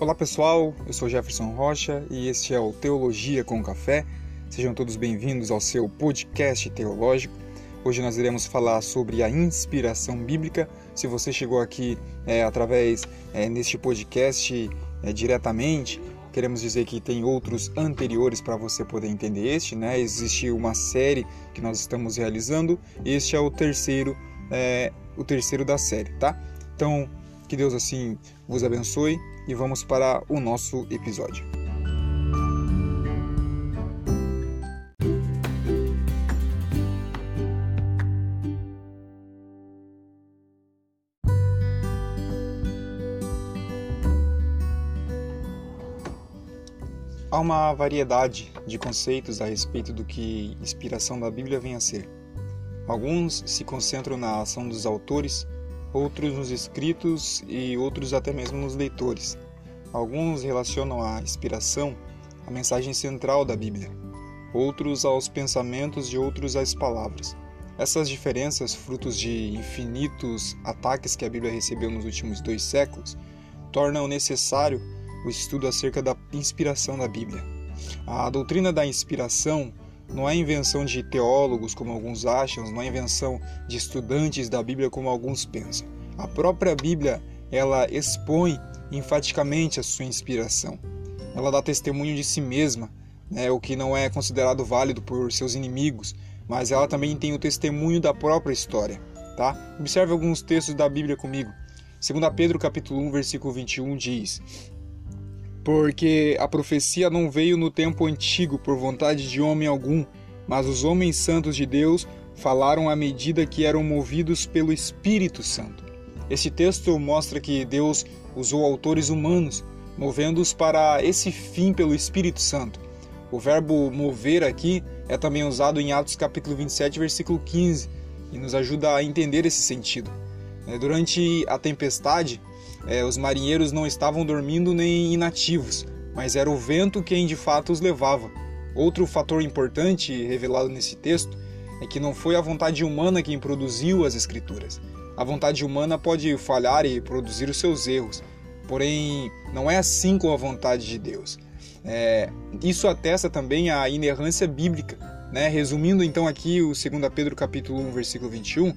Olá pessoal, eu sou Jefferson Rocha e este é o Teologia com Café. Sejam todos bem-vindos ao seu podcast teológico. Hoje nós iremos falar sobre a inspiração bíblica. Se você chegou aqui é, através é, neste podcast é, diretamente, queremos dizer que tem outros anteriores para você poder entender este, né? Existe uma série que nós estamos realizando. Este é o terceiro, é, o terceiro da série, tá? Então que Deus assim vos abençoe e vamos para o nosso episódio. Há uma variedade de conceitos a respeito do que inspiração da Bíblia vem a ser. Alguns se concentram na ação dos autores outros nos escritos e outros até mesmo nos leitores. Alguns relacionam a inspiração à mensagem central da Bíblia, outros aos pensamentos e outros às palavras. Essas diferenças, frutos de infinitos ataques que a Bíblia recebeu nos últimos dois séculos, tornam necessário o estudo acerca da inspiração da Bíblia. A doutrina da inspiração não é invenção de teólogos, como alguns acham, não é invenção de estudantes da Bíblia, como alguns pensam. A própria Bíblia, ela expõe enfaticamente a sua inspiração. Ela dá testemunho de si mesma, né, o que não é considerado válido por seus inimigos, mas ela também tem o testemunho da própria história. Tá? Observe alguns textos da Bíblia comigo. 2 Pedro capítulo 1, versículo 21 diz: porque a profecia não veio no tempo antigo por vontade de homem algum, mas os homens santos de Deus falaram à medida que eram movidos pelo Espírito Santo. Esse texto mostra que Deus usou autores humanos, movendo-os para esse fim pelo Espírito Santo. O verbo mover aqui é também usado em Atos capítulo 27, versículo 15, e nos ajuda a entender esse sentido. Durante a tempestade, é, os marinheiros não estavam dormindo nem inativos, mas era o vento quem de fato os levava. Outro fator importante revelado nesse texto é que não foi a vontade humana quem produziu as escrituras. A vontade humana pode falhar e produzir os seus erros, porém não é assim com a vontade de Deus. É, isso atesta também a inerrância bíblica. Né? Resumindo então aqui o 2 Pedro capítulo 1, versículo 21,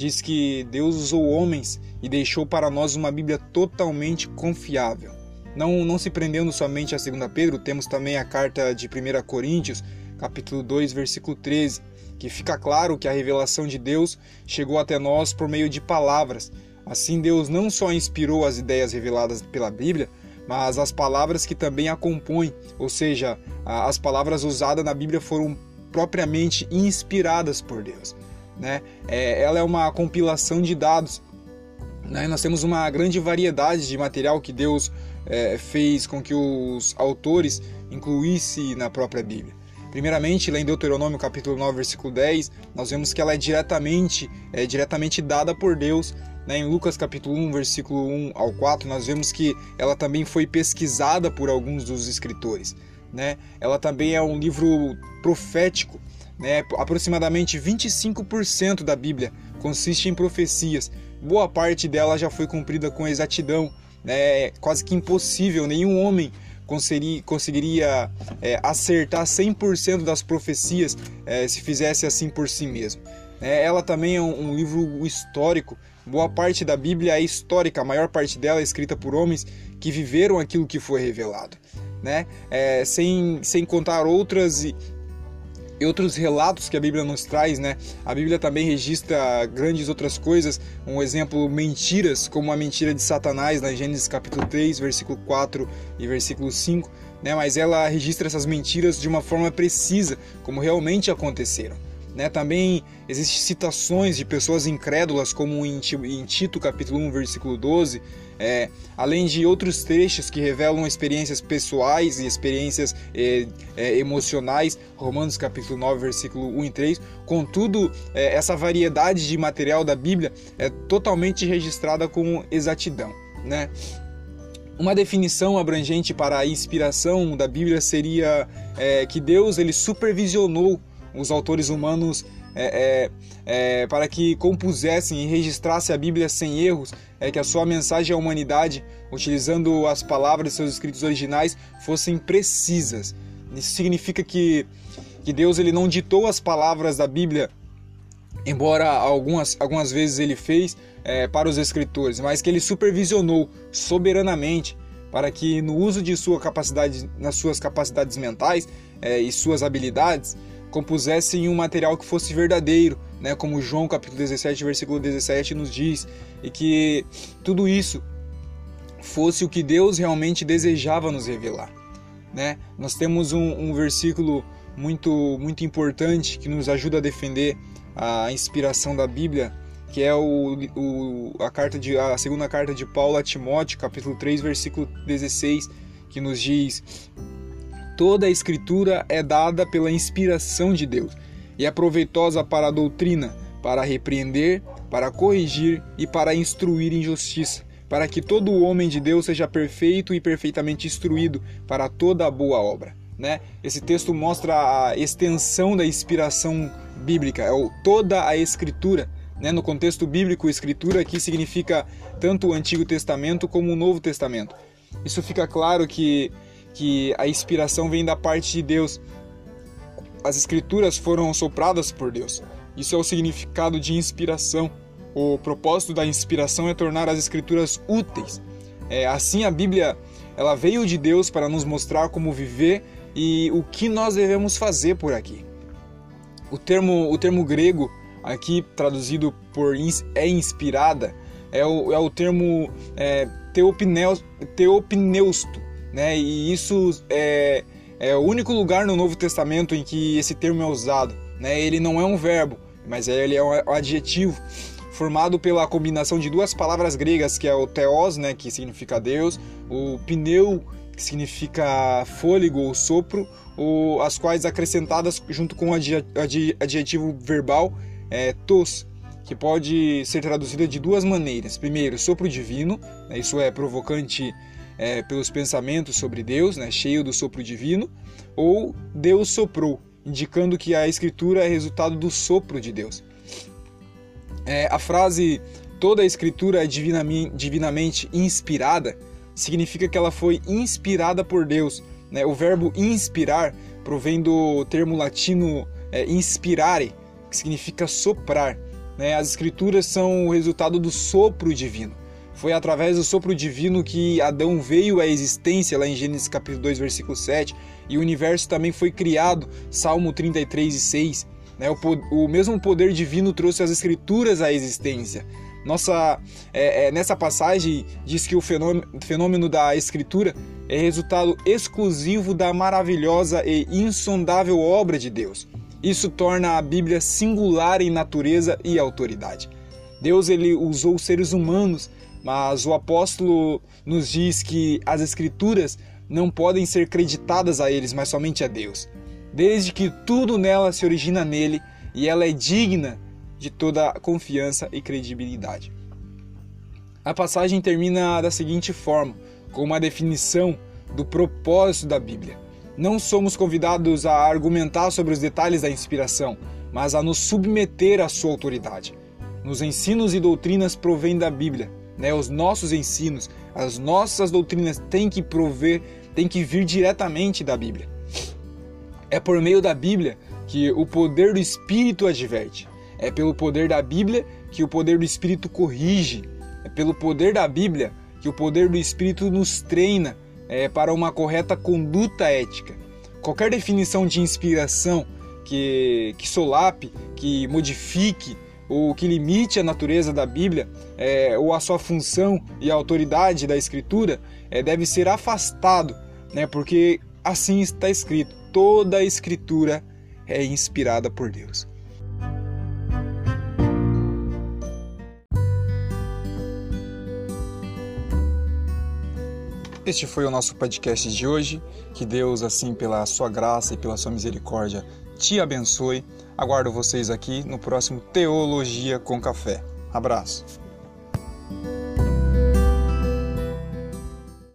diz que Deus usou homens e deixou para nós uma Bíblia totalmente confiável. Não, não se prendendo somente a 2 Pedro, temos também a carta de 1 Coríntios, capítulo 2, versículo 13, que fica claro que a revelação de Deus chegou até nós por meio de palavras. Assim, Deus não só inspirou as ideias reveladas pela Bíblia, mas as palavras que também a compõem, ou seja, as palavras usadas na Bíblia foram propriamente inspiradas por Deus. Né? É, ela é uma compilação de dados. Né? Nós temos uma grande variedade de material que Deus é, fez com que os autores incluíssem na própria Bíblia. Primeiramente, lá em Deuteronômio capítulo 9, versículo 10, nós vemos que ela é diretamente, é diretamente dada por Deus. Né? Em Lucas capítulo 1, versículo 1 ao 4, nós vemos que ela também foi pesquisada por alguns dos escritores. Né? Ela também é um livro profético né? Aproximadamente 25% da Bíblia consiste em profecias. Boa parte dela já foi cumprida com exatidão. Né? É quase que impossível, nenhum homem conseguiria, conseguiria é, acertar 100% das profecias é, se fizesse assim por si mesmo. É, ela também é um, um, livro histórico. Boa parte da Bíblia é histórica, a maior parte dela é escrita por homens que viveram aquilo que foi revelado. Né? É, sem, sem contar outras e outros relatos que a Bíblia nos traz, né? A Bíblia também registra grandes outras coisas, um exemplo, mentiras, como a mentira de Satanás, na Gênesis capítulo 3, versículo 4 e versículo 5, né? Mas ela registra essas mentiras de uma forma precisa, como realmente aconteceram. Né? Também existem citações de pessoas incrédulas, como em Tito capítulo 1, versículo 12, é, além de outros trechos que revelam experiências pessoais e experiências é, é, emocionais, Romanos capítulo 9, versículo 1 e 3. Contudo, é, essa variedade de material da Bíblia é totalmente registrada com exatidão. Né? Uma definição abrangente para a inspiração da Bíblia seria é, que Deus ele supervisionou os autores humanos é, é, é, para que compusessem e registrassem a Bíblia sem erros, é que a sua mensagem à humanidade, utilizando as palavras de seus escritos originais, fossem precisas. Isso significa que, que Deus ele não ditou as palavras da Bíblia, embora algumas, algumas vezes ele fez é, para os escritores, mas que ele supervisionou soberanamente para que no uso de sua capacidade, nas suas capacidades mentais é, e suas habilidades, compusessem um material que fosse verdadeiro, né, como João capítulo 17, versículo 17 nos diz, e que tudo isso fosse o que Deus realmente desejava nos revelar. Né? Nós temos um, um versículo muito, muito importante que nos ajuda a defender a inspiração da Bíblia, que é o, o, a, carta de, a segunda carta de Paulo a Timóteo, capítulo 3, versículo 16, que nos diz: Toda a Escritura é dada pela inspiração de Deus e é proveitosa para a doutrina, para repreender, para corrigir e para instruir em justiça, para que todo homem de Deus seja perfeito e perfeitamente instruído para toda a boa obra. Né? Esse texto mostra a extensão da inspiração bíblica, é toda a Escritura né? No contexto bíblico, escritura aqui significa tanto o Antigo Testamento como o Novo Testamento. Isso fica claro que, que a inspiração vem da parte de Deus. As escrituras foram sopradas por Deus. Isso é o significado de inspiração. O propósito da inspiração é tornar as escrituras úteis. É, assim, a Bíblia ela veio de Deus para nos mostrar como viver e o que nós devemos fazer por aqui. O termo, o termo grego aqui traduzido por é inspirada, é o, é o termo é, teopneusto, né? E isso é, é o único lugar no Novo Testamento em que esse termo é usado, né? Ele não é um verbo, mas ele é um adjetivo formado pela combinação de duas palavras gregas, que é o theos, né, que significa Deus, o pneu, que significa fôlego ou sopro, ou as quais acrescentadas junto com o adjetivo verbal é, tos, que pode ser traduzida de duas maneiras. Primeiro, sopro divino, né, isso é provocante é, pelos pensamentos sobre Deus, né, cheio do sopro divino, ou Deus soprou, indicando que a escritura é resultado do sopro de Deus. É, a frase toda a escritura é divinamente, inspirada significa que ela foi inspirada por Deus. Né? O verbo inspirar provém do termo latino é, inspirare, que significa soprar. Né? As escrituras são o resultado do sopro divino. Foi através do sopro divino que Adão veio à existência, lá em Gênesis capítulo 2, versículo 7, e o universo também foi criado, Salmo 33 e 6. Né? O, o mesmo poder divino trouxe as escrituras à existência. Nossa, é, é, nessa passagem diz que o fenômeno, fenômeno da escritura é resultado exclusivo da maravilhosa e insondável obra de Deus. Isso torna a Bíblia singular em natureza e autoridade. Deus ele usou seres humanos, mas o apóstolo nos diz que as escrituras não podem ser creditadas a eles, mas somente a Deus. Desde que tudo nela se origina nele e ela é digna de toda confiança e credibilidade. A passagem termina da seguinte forma, com uma definição do propósito da Bíblia. Não somos convidados a argumentar sobre os detalhes da inspiração, mas a nos submeter à sua autoridade. Nos ensinos e doutrinas provém da Bíblia, né? Os nossos ensinos, as nossas doutrinas têm que prover, têm que vir diretamente da Bíblia. É por meio da Bíblia que o poder do Espírito adverte. É pelo poder da Bíblia que o poder do Espírito corrige. É pelo poder da Bíblia que o poder do Espírito nos treina é, para uma correta conduta ética. Qualquer definição de inspiração que, que solape, que modifique ou que limite a natureza da Bíblia é, ou a sua função e a autoridade da Escritura é, deve ser afastado, né, porque assim está escrito: toda a Escritura é inspirada por Deus. Este foi o nosso podcast de hoje. Que Deus, assim, pela sua graça e pela sua misericórdia, te abençoe. Aguardo vocês aqui no próximo Teologia com Café. Abraço.